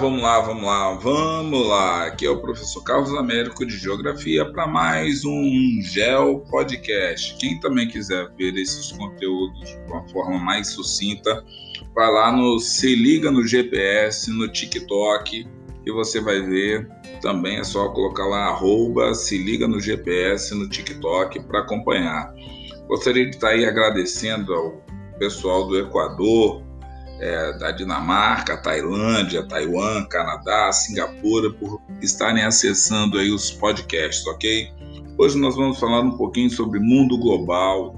Vamos lá, vamos lá, vamos lá. Aqui é o professor Carlos Américo de Geografia para mais um Geo Podcast. Quem também quiser ver esses conteúdos de uma forma mais sucinta, vai lá no Se Liga no GPS, no TikTok, que você vai ver. Também é só colocar lá arroba Se Liga no GPS no TikTok para acompanhar. Gostaria de estar aí agradecendo ao pessoal do Equador, é, da Dinamarca, Tailândia, Taiwan, Canadá, Singapura, por estarem acessando aí os podcasts, ok? Hoje nós vamos falar um pouquinho sobre mundo global,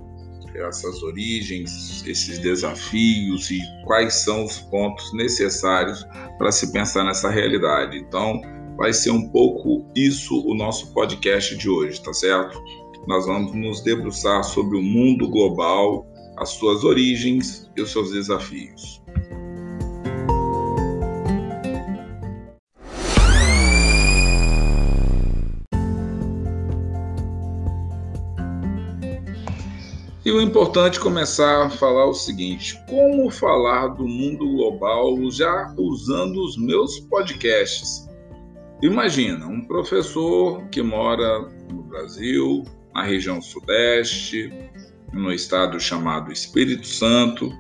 essas origens, esses desafios e quais são os pontos necessários para se pensar nessa realidade. Então, vai ser um pouco isso o nosso podcast de hoje, tá certo? Nós vamos nos debruçar sobre o mundo global, as suas origens e os seus desafios. E o importante é começar a falar o seguinte: como falar do mundo global já usando os meus podcasts? Imagina um professor que mora no Brasil, na região Sudeste, no estado chamado Espírito Santo,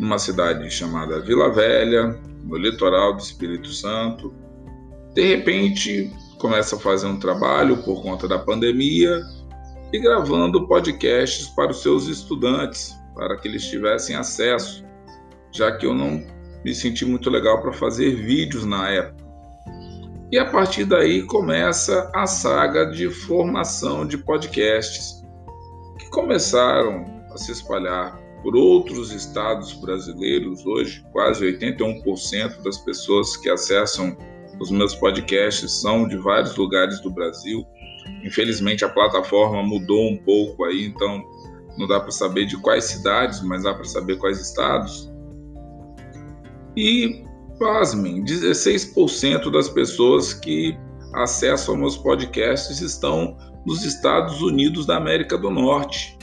numa cidade chamada Vila Velha, no litoral do Espírito Santo. De repente, começa a fazer um trabalho por conta da pandemia e gravando podcasts para os seus estudantes, para que eles tivessem acesso, já que eu não me senti muito legal para fazer vídeos na época. E a partir daí começa a saga de formação de podcasts, que começaram a se espalhar por outros estados brasileiros. Hoje, quase 81% das pessoas que acessam os meus podcasts são de vários lugares do Brasil. Infelizmente a plataforma mudou um pouco aí, então não dá para saber de quais cidades, mas dá para saber quais estados. E, pasmem, 16% das pessoas que acessam meus podcasts estão nos Estados Unidos da América do Norte.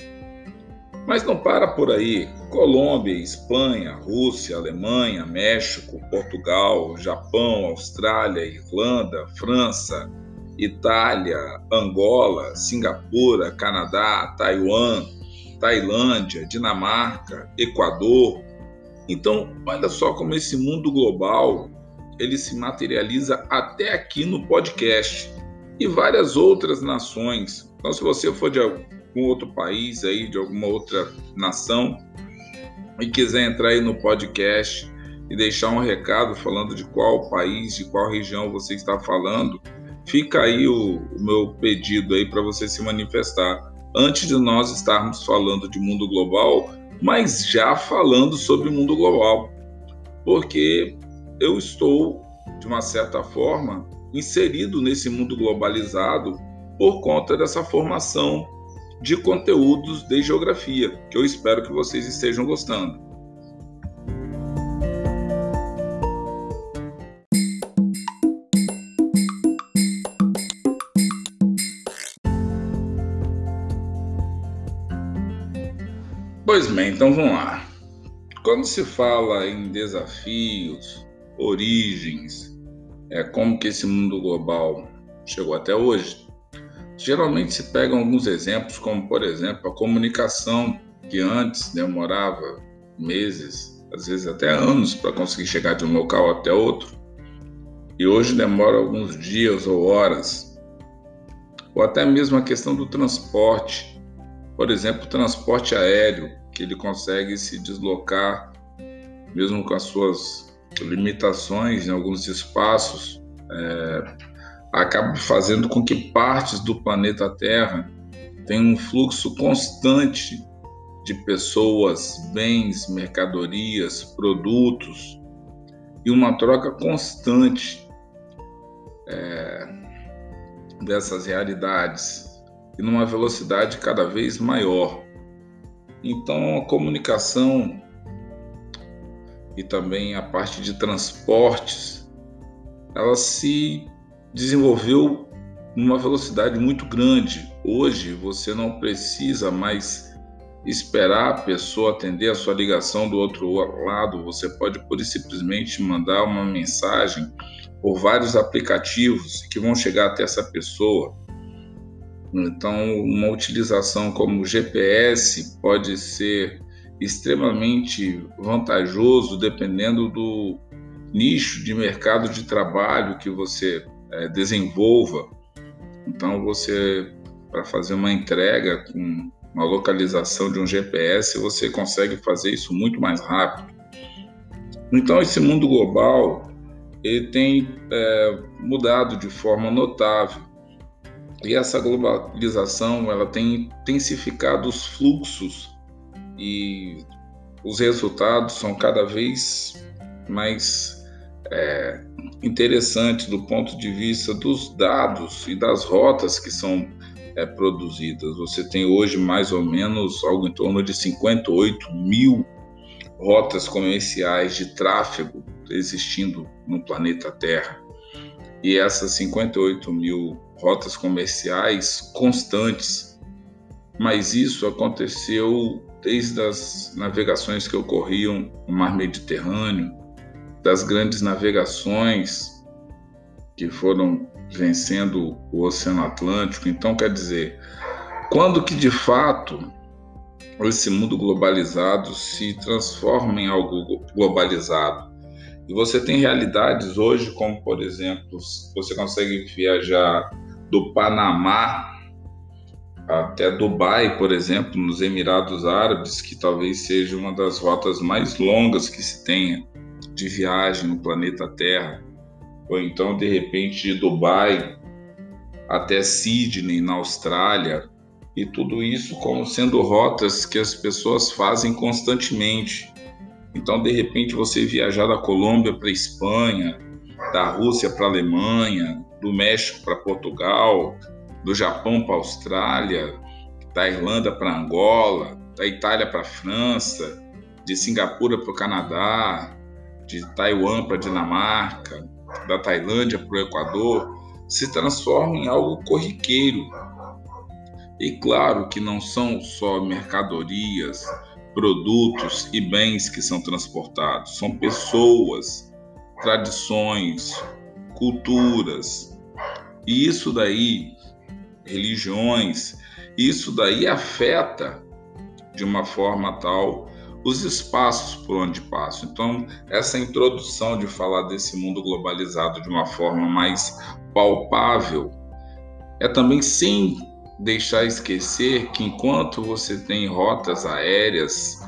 Mas não para por aí. Colômbia, Espanha, Rússia, Alemanha, México, Portugal, Japão, Austrália, Irlanda, França, Itália, Angola, Singapura, Canadá, Taiwan, Tailândia, Dinamarca, Equador. Então, olha só como esse mundo global ele se materializa até aqui no podcast e várias outras nações. Então, se você for de algum outro país aí, de alguma outra nação e quiser entrar aí no podcast e deixar um recado falando de qual país, de qual região você está falando, fica aí o, o meu pedido aí para você se manifestar. Antes de nós estarmos falando de mundo global, mas já falando sobre mundo global. Porque eu estou, de uma certa forma, inserido nesse mundo globalizado por conta dessa formação de conteúdos de geografia, que eu espero que vocês estejam gostando. Pois bem, então vamos lá. Quando se fala em desafios, origens, é, como que esse mundo global chegou até hoje, geralmente se pegam alguns exemplos, como por exemplo a comunicação, que antes demorava meses, às vezes até anos, para conseguir chegar de um local até outro, e hoje demora alguns dias ou horas, ou até mesmo a questão do transporte, por exemplo, transporte aéreo que ele consegue se deslocar, mesmo com as suas limitações em alguns espaços, é, acaba fazendo com que partes do planeta Terra tenham um fluxo constante de pessoas, bens, mercadorias, produtos e uma troca constante é, dessas realidades e numa velocidade cada vez maior. Então, a comunicação e também a parte de transportes, ela se desenvolveu numa velocidade muito grande. Hoje você não precisa mais esperar a pessoa atender a sua ligação do outro lado, você pode e simplesmente mandar uma mensagem por vários aplicativos que vão chegar até essa pessoa. Então, uma utilização como GPS pode ser extremamente vantajoso dependendo do nicho de mercado de trabalho que você é, desenvolva. Então, você, para fazer uma entrega com uma localização de um GPS, você consegue fazer isso muito mais rápido. Então, esse mundo global ele tem é, mudado de forma notável e essa globalização ela tem intensificado os fluxos e os resultados são cada vez mais é, interessantes do ponto de vista dos dados e das rotas que são é, produzidas. Você tem hoje mais ou menos algo em torno de 58 mil rotas comerciais de tráfego existindo no planeta Terra. E essas 58 mil rotas comerciais constantes. Mas isso aconteceu desde as navegações que ocorriam no Mar Mediterrâneo, das grandes navegações que foram vencendo o Oceano Atlântico. Então, quer dizer, quando que de fato esse mundo globalizado se transforma em algo globalizado? E você tem realidades hoje, como por exemplo, você consegue viajar do Panamá até Dubai, por exemplo, nos Emirados Árabes, que talvez seja uma das rotas mais longas que se tenha de viagem no planeta Terra, ou então de repente de Dubai até Sydney, na Austrália, e tudo isso como sendo rotas que as pessoas fazem constantemente. Então, de repente, você viajar da Colômbia para a Espanha, da Rússia para a Alemanha, do México para Portugal, do Japão para Austrália, da Irlanda para Angola, da Itália para França, de Singapura para o Canadá, de Taiwan para Dinamarca, da Tailândia para o Equador, se transforma em algo corriqueiro. E claro que não são só mercadorias, produtos e bens que são transportados, são pessoas, tradições, culturas. E isso daí, religiões, isso daí afeta de uma forma tal os espaços por onde passo. Então, essa introdução de falar desse mundo globalizado de uma forma mais palpável é também sem deixar esquecer que enquanto você tem rotas aéreas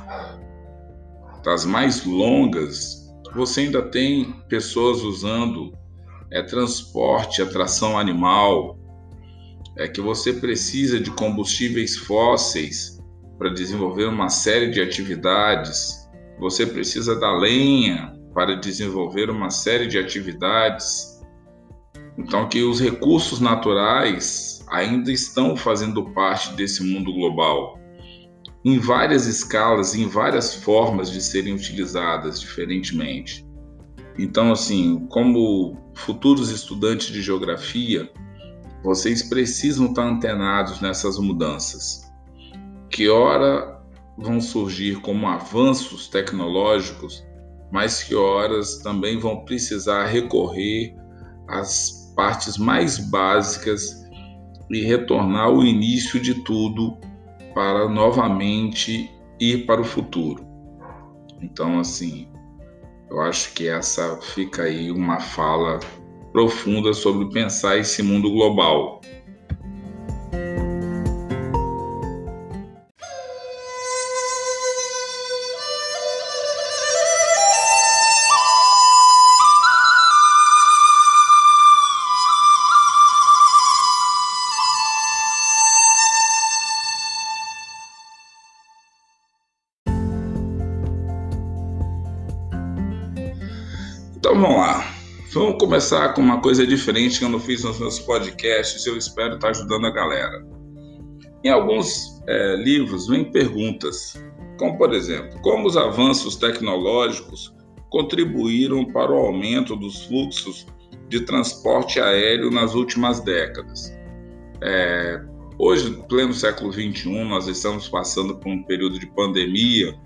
das mais longas, você ainda tem pessoas usando é, transporte, atração animal, é que você precisa de combustíveis fósseis para desenvolver uma série de atividades, você precisa da lenha para desenvolver uma série de atividades. Então, que os recursos naturais ainda estão fazendo parte desse mundo global, em várias escalas, em várias formas de serem utilizadas diferentemente. Então, assim, como futuros estudantes de geografia, vocês precisam estar antenados nessas mudanças, que ora vão surgir como avanços tecnológicos, mas que horas também vão precisar recorrer às partes mais básicas e retornar ao início de tudo para novamente ir para o futuro. Então, assim, eu acho que essa fica aí uma fala profunda sobre pensar esse mundo global. Vamos começar com uma coisa diferente que eu não fiz nos meus podcasts e eu espero estar ajudando a galera. Em alguns é, livros vem perguntas, como por exemplo, como os avanços tecnológicos contribuíram para o aumento dos fluxos de transporte aéreo nas últimas décadas. É, Hoje, no pleno século XXI, nós estamos passando por um período de pandemia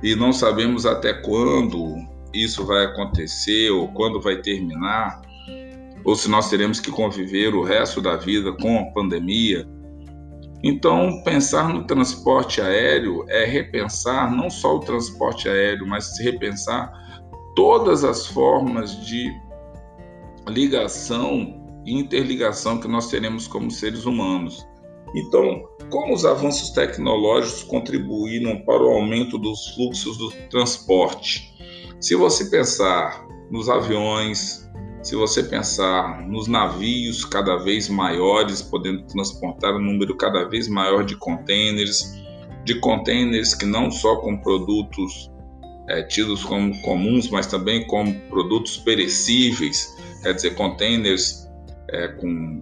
e não sabemos até quando isso vai acontecer ou quando vai terminar, ou se nós teremos que conviver o resto da vida com a pandemia. Então, pensar no transporte aéreo é repensar não só o transporte aéreo, mas repensar todas as formas de ligação e interligação que nós teremos como seres humanos. Então, como os avanços tecnológicos contribuíram para o aumento dos fluxos do transporte? Se você pensar nos aviões, se você pensar nos navios cada vez maiores, podendo transportar um número cada vez maior de contêineres, de contêineres que não só com produtos é, tidos como comuns, mas também como produtos perecíveis, quer dizer, contêineres é, com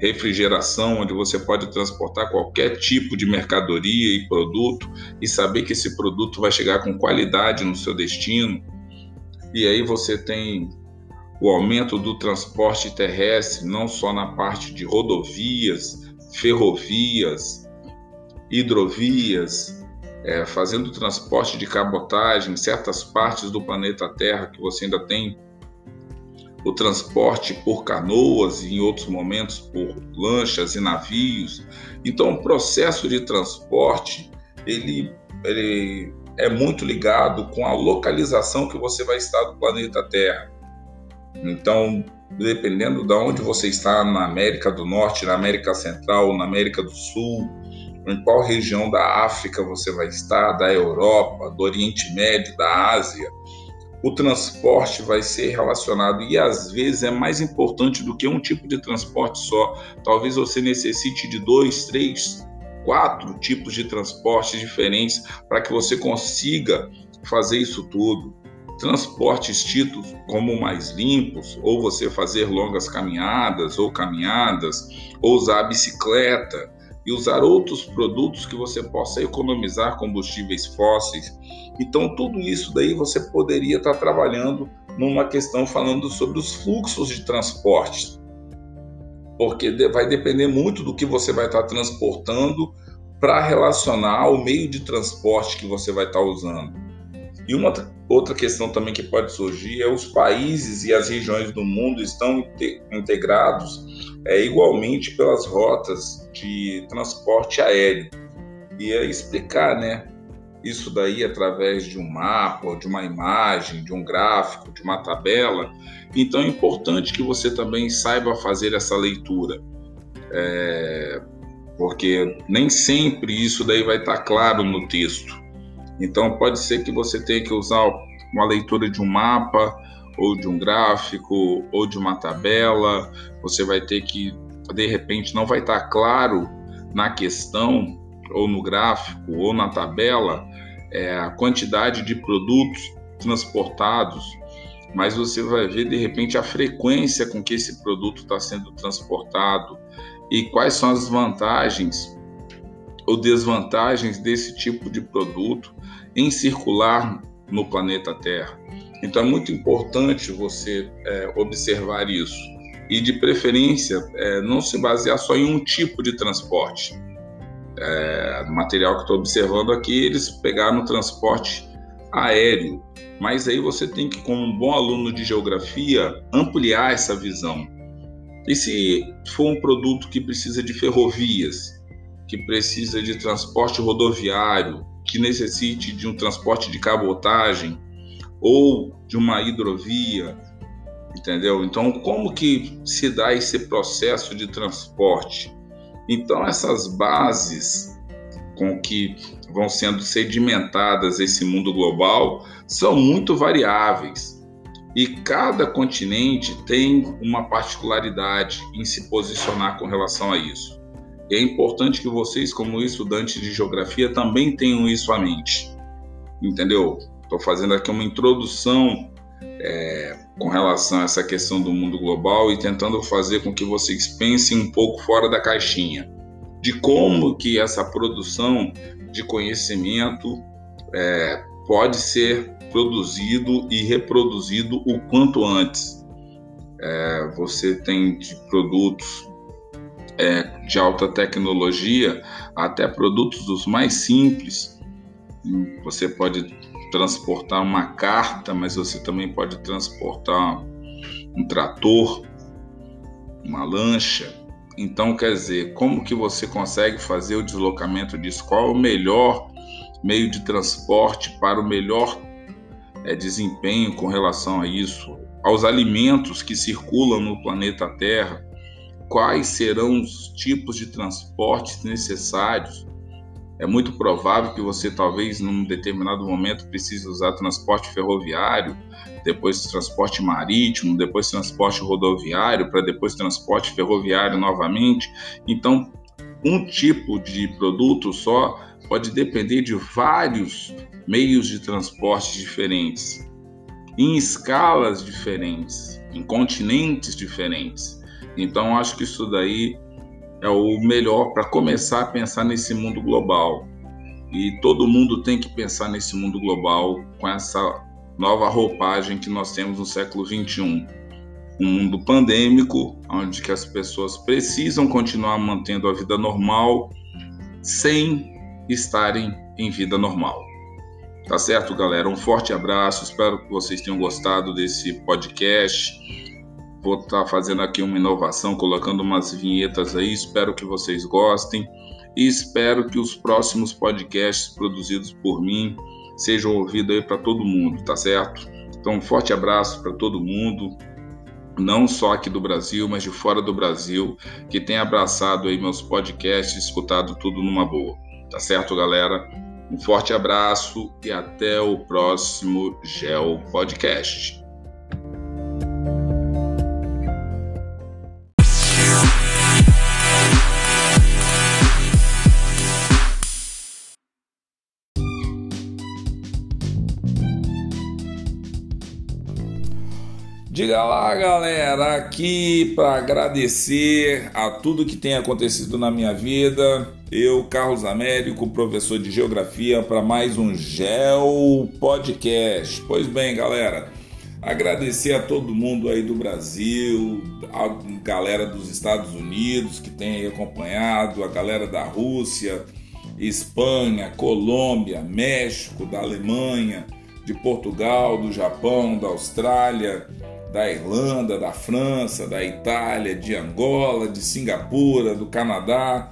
refrigeração, onde você pode transportar qualquer tipo de mercadoria e produto e saber que esse produto vai chegar com qualidade no seu destino. E aí você tem o aumento do transporte terrestre, não só na parte de rodovias, ferrovias, hidrovias, é, fazendo transporte de cabotagem em certas partes do planeta Terra que você ainda tem o transporte por canoas e em outros momentos por lanchas e navios. Então, o processo de transporte ele, ele é muito ligado com a localização que você vai estar do planeta Terra. Então, dependendo de onde você está na América do Norte, na América Central, na América do Sul, em qual região da África você vai estar, da Europa, do Oriente Médio, da Ásia, o transporte vai ser relacionado e às vezes é mais importante do que um tipo de transporte só. Talvez você necessite de dois, três, quatro tipos de transportes diferentes para que você consiga fazer isso tudo. Transportes tidos como mais limpos, ou você fazer longas caminhadas ou caminhadas, ou usar a bicicleta e usar outros produtos que você possa economizar combustíveis fósseis. Então, tudo isso daí você poderia estar trabalhando numa questão falando sobre os fluxos de transporte, porque vai depender muito do que você vai estar transportando para relacionar ao meio de transporte que você vai estar usando. E uma outra questão também que pode surgir é os países e as regiões do mundo estão integrados é, igualmente pelas rotas de transporte aéreo. E é explicar, né, isso daí através de um mapa, de uma imagem, de um gráfico, de uma tabela. Então é importante que você também saiba fazer essa leitura, é, porque nem sempre isso daí vai estar claro no texto. Então pode ser que você tenha que usar uma leitura de um mapa ou de um gráfico ou de uma tabela. Você vai ter que de repente não vai estar claro na questão ou no gráfico ou na tabela é, a quantidade de produtos transportados, mas você vai ver de repente a frequência com que esse produto está sendo transportado e quais são as vantagens ou desvantagens desse tipo de produto em circular no planeta Terra. Então é muito importante você é, observar isso e, de preferência, é, não se basear só em um tipo de transporte. É, material que estou observando aqui, eles pegaram o transporte aéreo, mas aí você tem que, como um bom aluno de geografia, ampliar essa visão. E se for um produto que precisa de ferrovias, que precisa de transporte rodoviário, que necessite de um transporte de cabotagem ou de uma hidrovia, entendeu? Então, como que se dá esse processo de transporte? Então, essas bases com que vão sendo sedimentadas esse mundo global são muito variáveis. E cada continente tem uma particularidade em se posicionar com relação a isso. E é importante que vocês, como estudantes de geografia, também tenham isso à mente. Entendeu? Estou fazendo aqui uma introdução é, com relação a essa questão do mundo global e tentando fazer com que vocês pensem um pouco fora da caixinha de como que essa produção de conhecimento é, pode ser produzido e reproduzido o quanto antes. É, você tem de produtos é, de alta tecnologia até produtos dos mais simples. Você pode transportar uma carta, mas você também pode transportar um trator, uma lancha. Então, quer dizer, como que você consegue fazer o deslocamento disso? Qual é o melhor meio de transporte para o melhor é, desempenho com relação a isso? Aos alimentos que circulam no planeta Terra, quais serão os tipos de transportes necessários é muito provável que você talvez num determinado momento precise usar transporte ferroviário, depois transporte marítimo, depois transporte rodoviário, para depois transporte ferroviário novamente. Então, um tipo de produto só pode depender de vários meios de transporte diferentes, em escalas diferentes, em continentes diferentes. Então, acho que isso daí é o melhor para começar a pensar nesse mundo global. E todo mundo tem que pensar nesse mundo global com essa nova roupagem que nós temos no século 21. Um mundo pandêmico, onde que as pessoas precisam continuar mantendo a vida normal sem estarem em vida normal. Tá certo, galera? Um forte abraço. Espero que vocês tenham gostado desse podcast. Vou estar tá fazendo aqui uma inovação, colocando umas vinhetas aí. Espero que vocês gostem e espero que os próximos podcasts produzidos por mim sejam ouvidos aí para todo mundo, tá certo? Então, um forte abraço para todo mundo, não só aqui do Brasil, mas de fora do Brasil, que tem abraçado aí meus podcasts, escutado tudo numa boa. Tá certo, galera? Um forte abraço e até o próximo Gel Podcast. Diga lá, galera, aqui para agradecer a tudo que tem acontecido na minha vida. Eu, Carlos Américo, professor de Geografia, para mais um Geo Podcast. Pois bem, galera, agradecer a todo mundo aí do Brasil, a galera dos Estados Unidos que tem acompanhado, a galera da Rússia, Espanha, Colômbia, México, da Alemanha, de Portugal, do Japão, da Austrália da Irlanda, da França, da Itália, de Angola, de Singapura, do Canadá,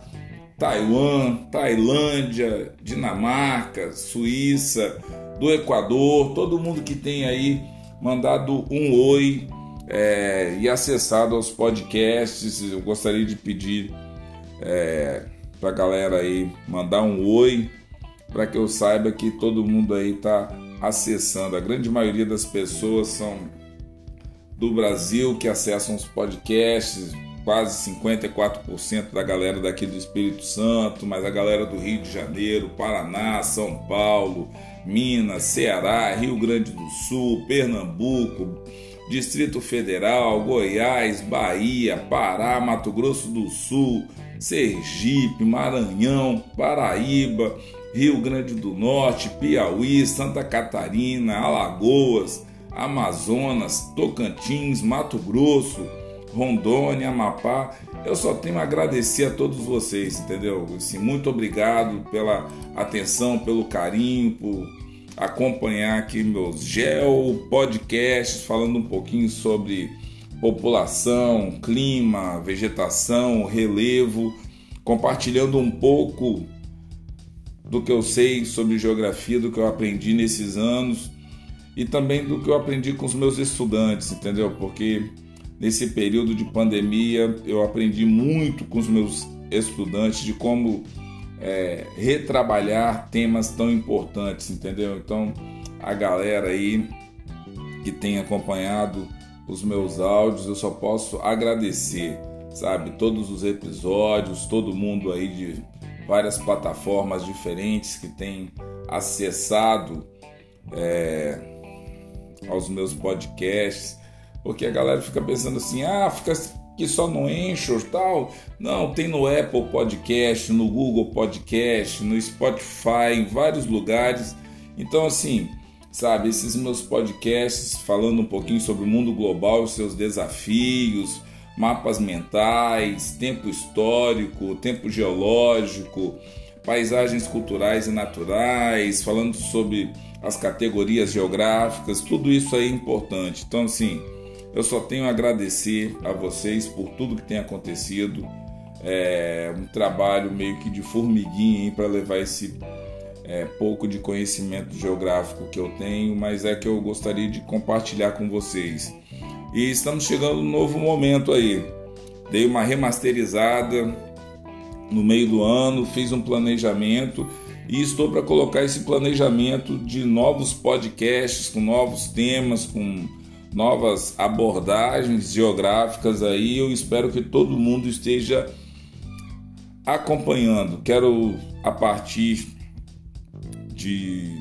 Taiwan, Tailândia, Dinamarca, Suíça, do Equador, todo mundo que tem aí mandado um oi é, e acessado aos podcasts. Eu gostaria de pedir é, para a galera aí mandar um oi para que eu saiba que todo mundo aí está acessando. A grande maioria das pessoas são do Brasil que acessam os podcasts, quase 54% da galera daqui do Espírito Santo, mas a galera do Rio de Janeiro, Paraná, São Paulo, Minas, Ceará, Rio Grande do Sul, Pernambuco, Distrito Federal, Goiás, Bahia, Pará, Mato Grosso do Sul, Sergipe, Maranhão, Paraíba, Rio Grande do Norte, Piauí, Santa Catarina, Alagoas, Amazonas, Tocantins, Mato Grosso, Rondônia, Amapá. Eu só tenho a agradecer a todos vocês, entendeu? Assim, muito obrigado pela atenção, pelo carinho, por acompanhar aqui meus gel podcasts falando um pouquinho sobre população, clima, vegetação, relevo, compartilhando um pouco do que eu sei sobre geografia, do que eu aprendi nesses anos e também do que eu aprendi com os meus estudantes, entendeu? Porque nesse período de pandemia eu aprendi muito com os meus estudantes de como é, retrabalhar temas tão importantes, entendeu? Então, a galera aí que tem acompanhado os meus áudios, eu só posso agradecer, sabe? Todos os episódios, todo mundo aí de várias plataformas diferentes que tem acessado. É, aos meus podcasts, porque a galera fica pensando assim, ah, fica que só no Anchor tal. Não, tem no Apple Podcast, no Google Podcast, no Spotify, em vários lugares. Então, assim, sabe, esses meus podcasts falando um pouquinho sobre o mundo global, seus desafios, mapas mentais, tempo histórico, tempo geológico, paisagens culturais e naturais, falando sobre as categorias geográficas, tudo isso aí é importante. Então, assim, eu só tenho a agradecer a vocês por tudo que tem acontecido. É um trabalho meio que de formiguinha para levar esse é, pouco de conhecimento geográfico que eu tenho, mas é que eu gostaria de compartilhar com vocês. E estamos chegando num novo momento aí. Dei uma remasterizada no meio do ano, fiz um planejamento e estou para colocar esse planejamento de novos podcasts com novos temas, com novas abordagens geográficas aí. Eu espero que todo mundo esteja acompanhando. Quero a partir de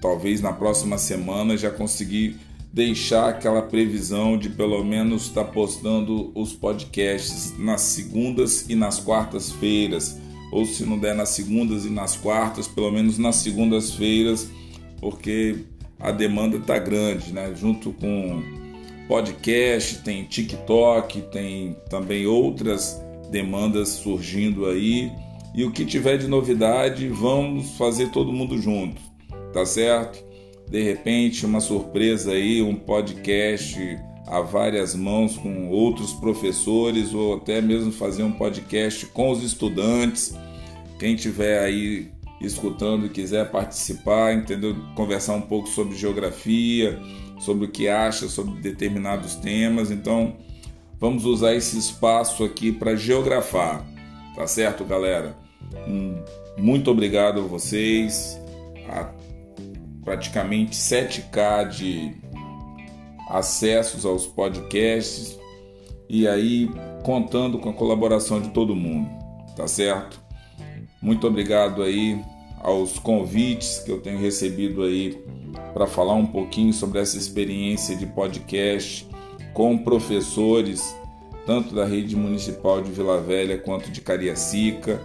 talvez na próxima semana já conseguir deixar aquela previsão de pelo menos estar tá postando os podcasts nas segundas e nas quartas-feiras, ou se não der nas segundas e nas quartas, pelo menos nas segundas-feiras, porque a demanda está grande, né? Junto com podcast, tem TikTok, tem também outras demandas surgindo aí. E o que tiver de novidade, vamos fazer todo mundo junto, tá certo? De repente, uma surpresa aí, um podcast a várias mãos com outros professores ou até mesmo fazer um podcast com os estudantes. Quem tiver aí escutando e quiser participar, entendeu? Conversar um pouco sobre geografia, sobre o que acha sobre determinados temas. Então, vamos usar esse espaço aqui para geografar. Tá certo, galera? muito obrigado a vocês. A praticamente 7K de acessos aos podcasts e aí contando com a colaboração de todo mundo, tá certo? Muito obrigado aí aos convites que eu tenho recebido aí para falar um pouquinho sobre essa experiência de podcast com professores tanto da rede municipal de Vila Velha quanto de Cariacica.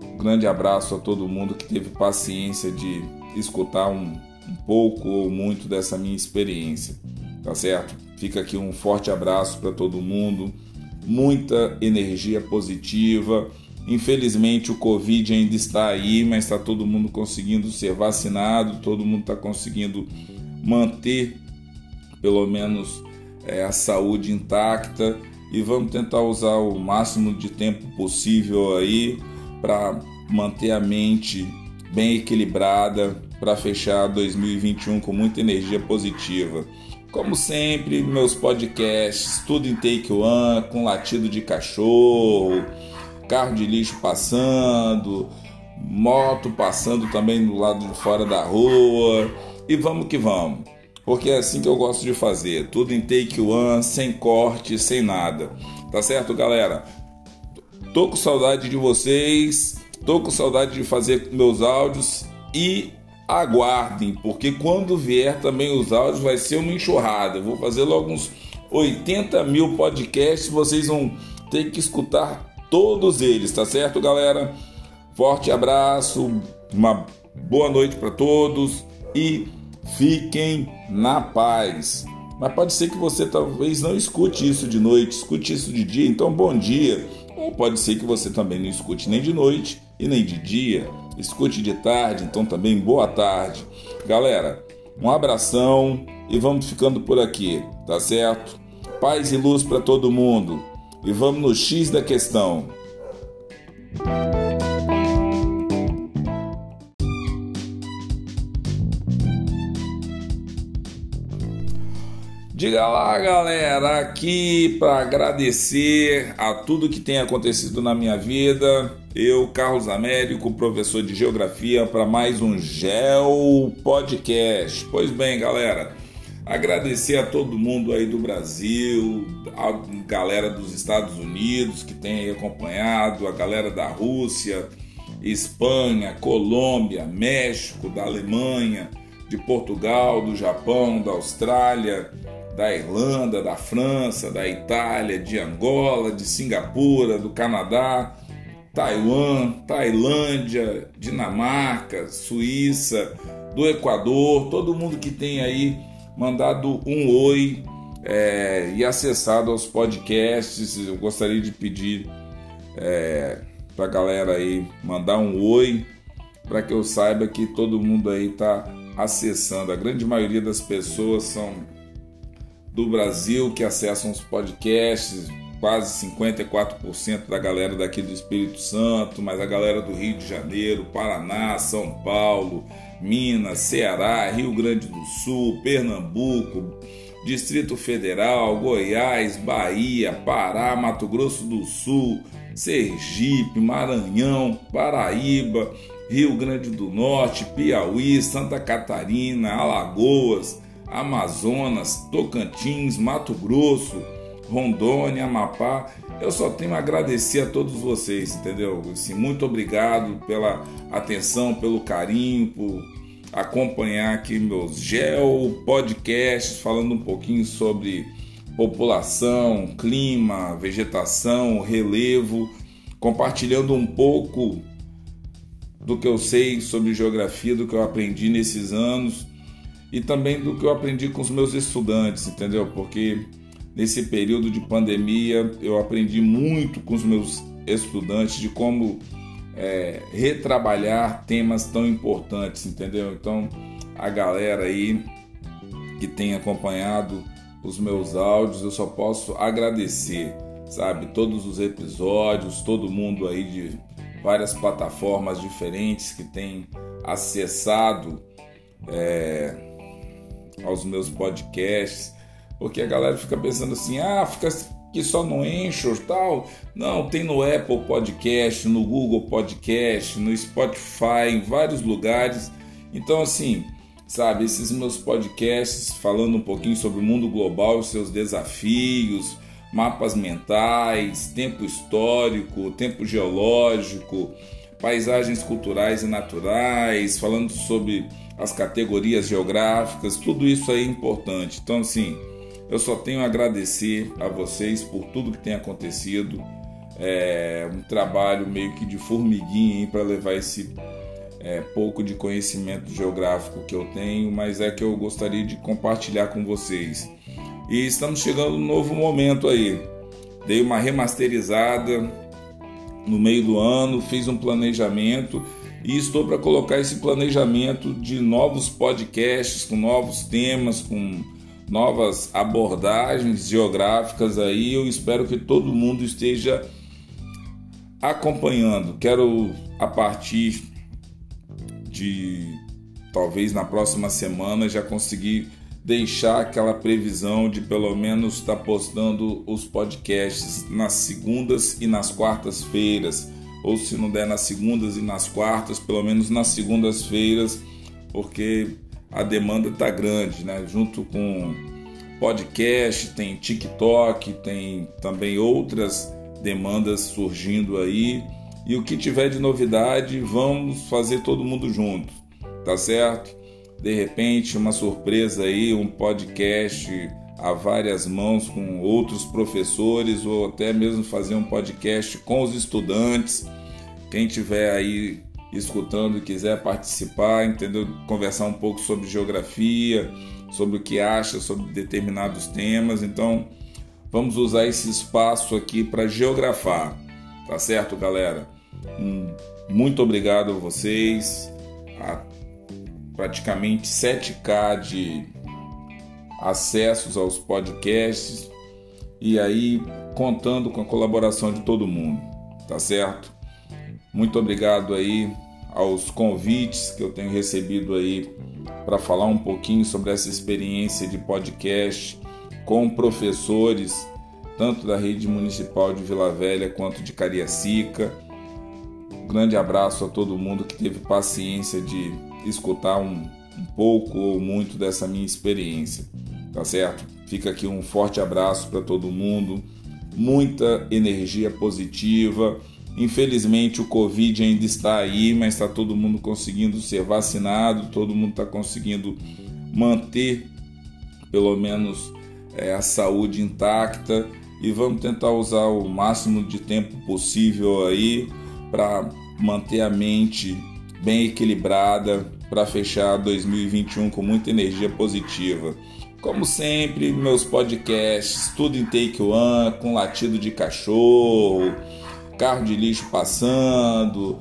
Um grande abraço a todo mundo que teve paciência de escutar um, um pouco ou muito dessa minha experiência, tá certo? Fica aqui um forte abraço para todo mundo, muita energia positiva. Infelizmente o Covid ainda está aí, mas está todo mundo conseguindo ser vacinado, todo mundo está conseguindo manter pelo menos é, a saúde intacta e vamos tentar usar o máximo de tempo possível aí para manter a mente bem equilibrada para fechar 2021 com muita energia positiva. Como sempre, meus podcasts, tudo em take one, com latido de cachorro, carro de lixo passando, moto passando também do lado de fora da rua. E vamos que vamos. Porque é assim que eu gosto de fazer, tudo em take one, sem corte, sem nada. Tá certo, galera? Tô com saudade de vocês. Tô com saudade de fazer meus áudios e aguardem, porque quando vier também os áudios vai ser uma enxurrada. vou fazer logo uns 80 mil podcasts, vocês vão ter que escutar todos eles, tá certo, galera? Forte abraço, uma boa noite para todos e fiquem na paz. Mas pode ser que você talvez não escute isso de noite, escute isso de dia, então bom dia. Ou pode ser que você também não escute nem de noite e nem de dia. Escute de tarde, então também boa tarde. Galera, um abração e vamos ficando por aqui, tá certo? Paz e luz para todo mundo. E vamos no X da questão. Diga lá, galera, aqui para agradecer a tudo que tem acontecido na minha vida. Eu, Carlos Américo, professor de Geografia, para mais um Geo Podcast. Pois bem, galera, agradecer a todo mundo aí do Brasil, a galera dos Estados Unidos que tem acompanhado, a galera da Rússia, Espanha, Colômbia, México, da Alemanha, de Portugal, do Japão, da Austrália da Irlanda, da França, da Itália, de Angola, de Singapura, do Canadá, Taiwan, Tailândia, Dinamarca, Suíça, do Equador, todo mundo que tem aí mandado um oi é, e acessado aos podcasts. Eu gostaria de pedir é, para a galera aí mandar um oi para que eu saiba que todo mundo aí está acessando. A grande maioria das pessoas são do Brasil que acessam os podcasts, quase 54% da galera daqui do Espírito Santo, mas a galera do Rio de Janeiro, Paraná, São Paulo, Minas, Ceará, Rio Grande do Sul, Pernambuco, Distrito Federal, Goiás, Bahia, Pará, Mato Grosso do Sul, Sergipe, Maranhão, Paraíba, Rio Grande do Norte, Piauí, Santa Catarina, Alagoas, Amazonas, Tocantins, Mato Grosso, Rondônia, Amapá. Eu só tenho a agradecer a todos vocês, entendeu? Assim, muito obrigado pela atenção, pelo carinho, por acompanhar aqui meus gel podcasts falando um pouquinho sobre população, clima, vegetação, relevo, compartilhando um pouco do que eu sei sobre geografia, do que eu aprendi nesses anos e também do que eu aprendi com os meus estudantes, entendeu? Porque nesse período de pandemia eu aprendi muito com os meus estudantes de como é, retrabalhar temas tão importantes, entendeu? Então, a galera aí que tem acompanhado os meus áudios, eu só posso agradecer, sabe? Todos os episódios, todo mundo aí de várias plataformas diferentes que tem acessado é, aos meus podcasts, porque a galera fica pensando assim, ah, fica que só no Anchor tal. Não, tem no Apple Podcast, no Google Podcast, no Spotify, em vários lugares. Então, assim, sabe, esses meus podcasts falando um pouquinho sobre o mundo global e seus desafios, mapas mentais, tempo histórico, tempo geológico, paisagens culturais e naturais, falando sobre as categorias geográficas, tudo isso aí é importante. Então, assim, eu só tenho a agradecer a vocês por tudo que tem acontecido. É um trabalho meio que de formiguinha para levar esse é, pouco de conhecimento geográfico que eu tenho, mas é que eu gostaria de compartilhar com vocês. E estamos chegando num novo momento aí. Dei uma remasterizada no meio do ano, fiz um planejamento e estou para colocar esse planejamento de novos podcasts com novos temas, com novas abordagens geográficas aí. Eu espero que todo mundo esteja acompanhando. Quero a partir de talvez na próxima semana já conseguir deixar aquela previsão de pelo menos estar tá postando os podcasts nas segundas e nas quartas-feiras, ou se não der nas segundas e nas quartas, pelo menos nas segundas-feiras, porque a demanda está grande, né? Junto com podcast, tem TikTok, tem também outras demandas surgindo aí. E o que tiver de novidade, vamos fazer todo mundo junto, tá certo? De repente, uma surpresa aí, um podcast a várias mãos com outros professores ou até mesmo fazer um podcast com os estudantes. Quem tiver aí escutando e quiser participar, entendeu? Conversar um pouco sobre geografia, sobre o que acha sobre determinados temas. Então, vamos usar esse espaço aqui para geografar, tá certo, galera? muito obrigado a vocês. A praticamente 7k de acessos aos podcasts e aí contando com a colaboração de todo mundo, tá certo? Muito obrigado aí aos convites que eu tenho recebido aí para falar um pouquinho sobre essa experiência de podcast com professores, tanto da rede municipal de Vila Velha quanto de Cariacica. Um grande abraço a todo mundo que teve paciência de escutar um, um pouco ou muito dessa minha experiência, tá certo? Fica aqui um forte abraço para todo mundo, muita energia positiva Infelizmente o Covid ainda está aí, mas está todo mundo conseguindo ser vacinado, todo mundo está conseguindo manter pelo menos é, a saúde intacta e vamos tentar usar o máximo de tempo possível aí para manter a mente bem equilibrada para fechar 2021 com muita energia positiva. Como sempre, meus podcasts, tudo em take one, com latido de cachorro, carro de lixo passando,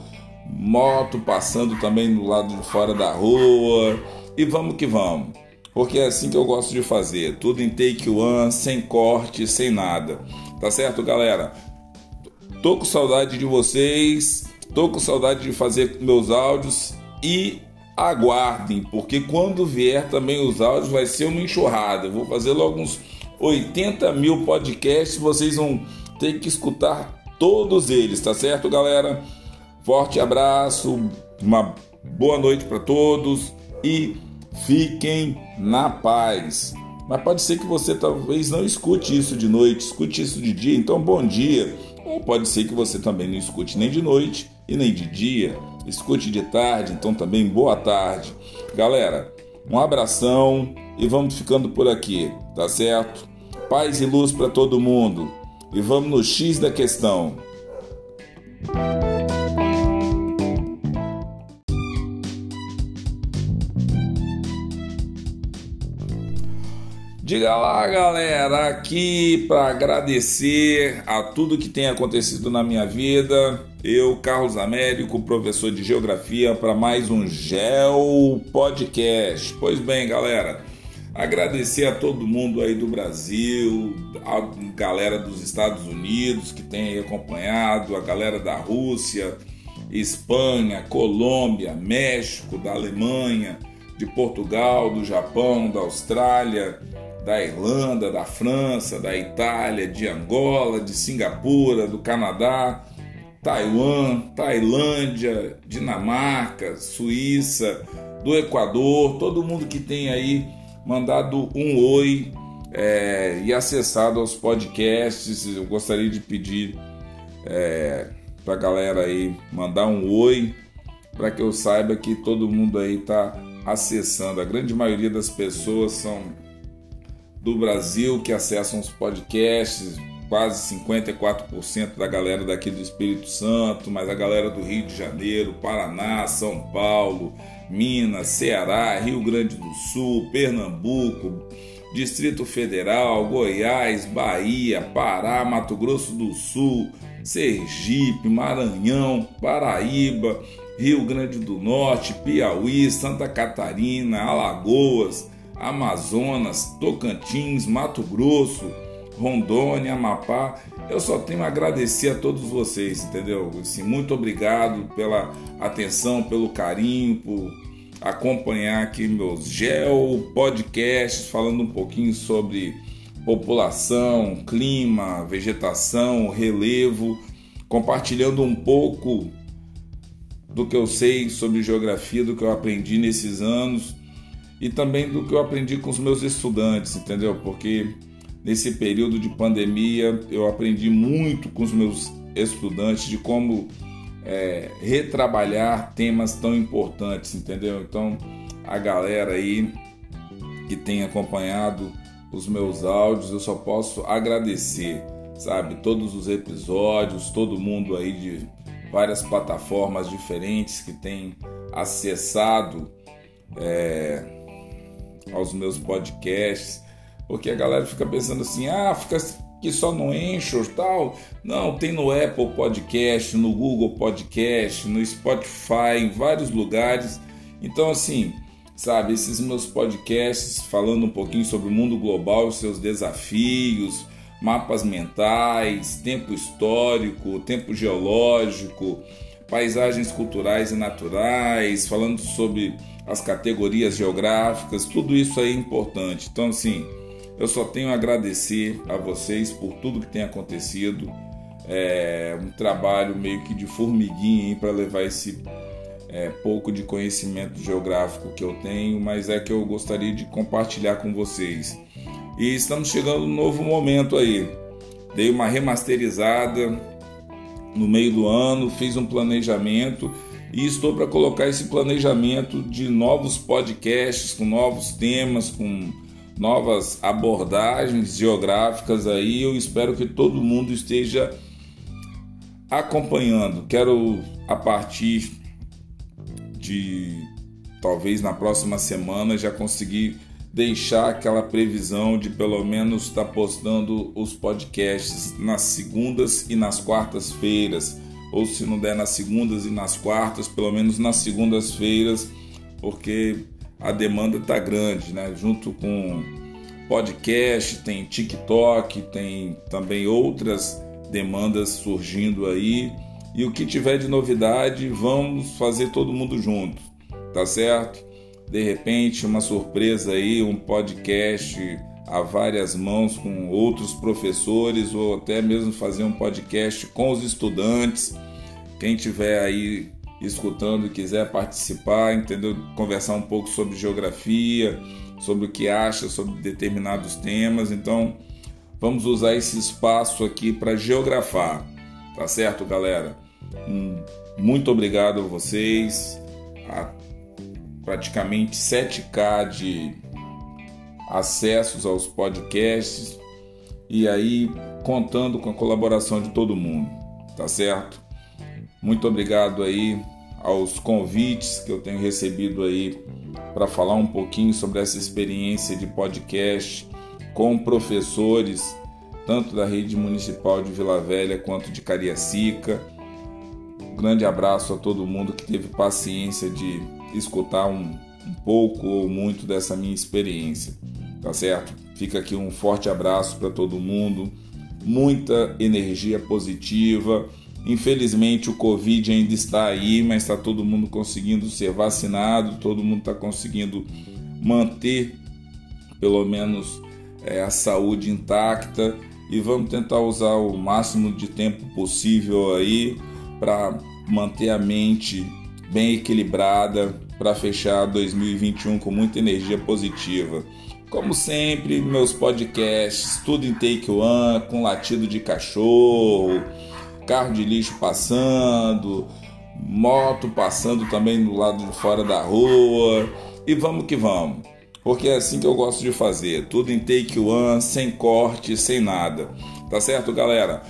moto passando também do lado de fora da rua. E vamos que vamos. Porque é assim que eu gosto de fazer, tudo em take one, sem corte, sem nada. Tá certo, galera? Tô com saudade de vocês, tô com saudade de fazer meus áudios e aguardem, porque quando vier também os áudios vai ser uma enxurrada. Eu vou fazer logo uns 80 mil podcasts, vocês vão ter que escutar todos eles, tá certo, galera? Forte abraço, uma boa noite para todos e fiquem na paz. Mas pode ser que você talvez não escute isso de noite, escute isso de dia, então bom dia. Ou pode ser que você também não escute nem de noite e nem de dia escute de tarde, então também boa tarde. Galera, um abração e vamos ficando por aqui, tá certo? Paz e luz para todo mundo. E vamos no X da questão. Diga lá, galera, aqui para agradecer a tudo que tem acontecido na minha vida. Eu, Carlos Américo, professor de Geografia, para mais um Geo Podcast. Pois bem, galera, agradecer a todo mundo aí do Brasil, a galera dos Estados Unidos que tem acompanhado, a galera da Rússia, Espanha, Colômbia, México, da Alemanha, de Portugal, do Japão, da Austrália da Irlanda, da França, da Itália, de Angola, de Singapura, do Canadá, Taiwan, Tailândia, Dinamarca, Suíça, do Equador, todo mundo que tem aí mandado um oi é, e acessado aos podcasts. Eu gostaria de pedir é, para a galera aí mandar um oi para que eu saiba que todo mundo aí está acessando. A grande maioria das pessoas são do Brasil que acessam os podcasts, quase 54% da galera daqui do Espírito Santo, mas a galera do Rio de Janeiro, Paraná, São Paulo, Minas, Ceará, Rio Grande do Sul, Pernambuco, Distrito Federal, Goiás, Bahia, Pará, Mato Grosso do Sul, Sergipe, Maranhão, Paraíba, Rio Grande do Norte, Piauí, Santa Catarina, Alagoas, Amazonas, Tocantins, Mato Grosso, Rondônia, Amapá. Eu só tenho a agradecer a todos vocês, entendeu? Assim, muito obrigado pela atenção, pelo carinho, por acompanhar aqui meus gel podcasts falando um pouquinho sobre população, clima, vegetação, relevo, compartilhando um pouco do que eu sei sobre geografia, do que eu aprendi nesses anos e também do que eu aprendi com os meus estudantes, entendeu? Porque nesse período de pandemia eu aprendi muito com os meus estudantes de como é, retrabalhar temas tão importantes, entendeu? Então, a galera aí que tem acompanhado os meus áudios, eu só posso agradecer, sabe? Todos os episódios, todo mundo aí de várias plataformas diferentes que tem acessado. É, aos meus podcasts, porque a galera fica pensando assim, ah, fica que só no Anchor tal. Não, tem no Apple Podcast, no Google Podcast, no Spotify, em vários lugares. Então, assim, sabe, esses meus podcasts falando um pouquinho sobre o mundo global e seus desafios, mapas mentais, tempo histórico, tempo geológico, paisagens culturais e naturais, falando sobre as categorias geográficas, tudo isso aí é importante. Então, assim, eu só tenho a agradecer a vocês por tudo que tem acontecido. É um trabalho meio que de formiguinha para levar esse é, pouco de conhecimento geográfico que eu tenho, mas é que eu gostaria de compartilhar com vocês. E estamos chegando num novo momento aí. Dei uma remasterizada no meio do ano, fiz um planejamento e estou para colocar esse planejamento de novos podcasts com novos temas, com novas abordagens geográficas aí. Eu espero que todo mundo esteja acompanhando. Quero a partir de talvez na próxima semana já conseguir deixar aquela previsão de pelo menos estar tá postando os podcasts nas segundas e nas quartas-feiras, ou se não der nas segundas e nas quartas, pelo menos nas segundas-feiras, porque a demanda está grande, né? Junto com podcast, tem TikTok, tem também outras demandas surgindo aí. E o que tiver de novidade, vamos fazer todo mundo junto, tá certo? De repente, uma surpresa aí, um podcast a várias mãos com outros professores ou até mesmo fazer um podcast com os estudantes. Quem tiver aí escutando e quiser participar, entendeu? Conversar um pouco sobre geografia, sobre o que acha sobre determinados temas. Então, vamos usar esse espaço aqui para geografar, tá certo, galera? Muito obrigado a vocês. A praticamente 7K de acessos aos podcasts e aí contando com a colaboração de todo mundo, tá certo? Muito obrigado aí aos convites que eu tenho recebido aí para falar um pouquinho sobre essa experiência de podcast com professores, tanto da rede municipal de Vila Velha quanto de Cariacica. Um grande abraço a todo mundo que teve paciência de escutar um, um pouco ou muito dessa minha experiência, tá certo? Fica aqui um forte abraço para todo mundo, muita energia positiva Infelizmente o Covid ainda está aí, mas está todo mundo conseguindo ser vacinado, todo mundo está conseguindo manter pelo menos é, a saúde intacta e vamos tentar usar o máximo de tempo possível aí para manter a mente bem equilibrada para fechar 2021 com muita energia positiva. Como sempre, meus podcasts, tudo em take one, com latido de cachorro carro de lixo passando, moto passando também do lado de fora da rua. E vamos que vamos. Porque é assim que eu gosto de fazer, tudo em take one, sem corte, sem nada. Tá certo, galera?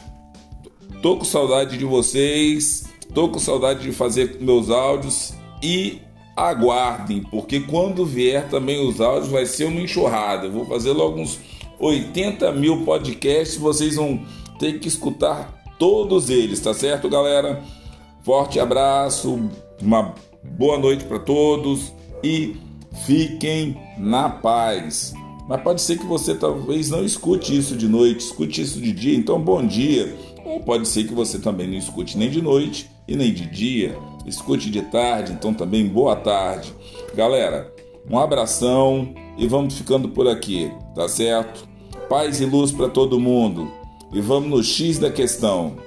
Tô com saudade de vocês, tô com saudade de fazer meus áudios e aguardem, porque quando vier também os áudios vai ser uma enxurrada. Eu vou fazer logo uns 80 mil podcasts, vocês vão ter que escutar todos eles, tá certo, galera? Forte abraço, uma boa noite para todos e fiquem na paz. Mas pode ser que você talvez não escute isso de noite, escute isso de dia, então bom dia. Ou pode ser que você também não escute nem de noite e nem de dia, escute de tarde, então também boa tarde. Galera, um abração e vamos ficando por aqui, tá certo? Paz e luz para todo mundo e vamos no X da questão.